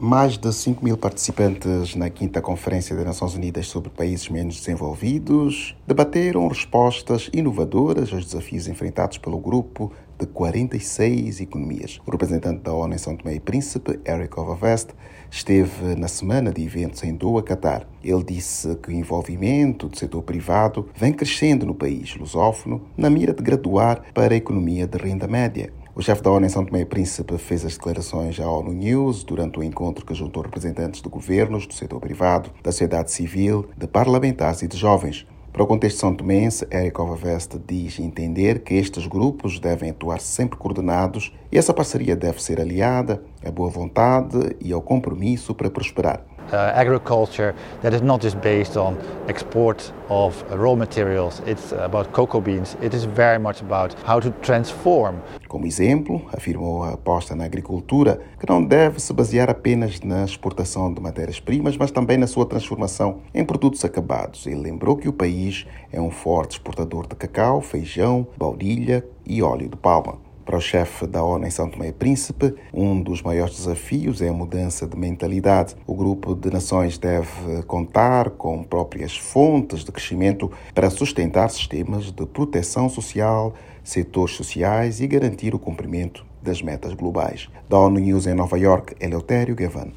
Mais de 5 mil participantes na quinta Conferência das Nações Unidas sobre Países Menos Desenvolvidos debateram respostas inovadoras aos desafios enfrentados pelo grupo de 46 economias. O representante da ONU em São Tomé e Príncipe, Eric Ovavest, esteve na semana de eventos em Doha, Catar. Ele disse que o envolvimento do setor privado vem crescendo no país lusófono na mira de graduar para a economia de renda média. O chefe da ONU em São Tomé e Príncipe fez as declarações à ONU News durante o encontro que juntou representantes de governos, do setor privado, da sociedade civil, de parlamentares e de jovens. Para o contexto são tomense, Eric Ovaveste diz entender que estes grupos devem atuar sempre coordenados e essa parceria deve ser aliada à boa vontade e ao compromisso para prosperar. Uh, agriculture that is not just based on export of raw materials. It's about cocoa beans. It is very much about how to transform. Como exemplo, afirmou a aposta na agricultura que não deve se basear apenas na exportação de matérias-primas, mas também na sua transformação em produtos acabados. Ele lembrou que o país é um forte exportador de cacau, feijão, baunilha e óleo de palma. Para o chefe da ONU em São Tomé e Príncipe, um dos maiores desafios é a mudança de mentalidade. O grupo de nações deve contar com próprias fontes de crescimento para sustentar sistemas de proteção social, setores sociais e garantir o cumprimento das metas globais. Da ONU News em Nova York, Eleutério Gavan.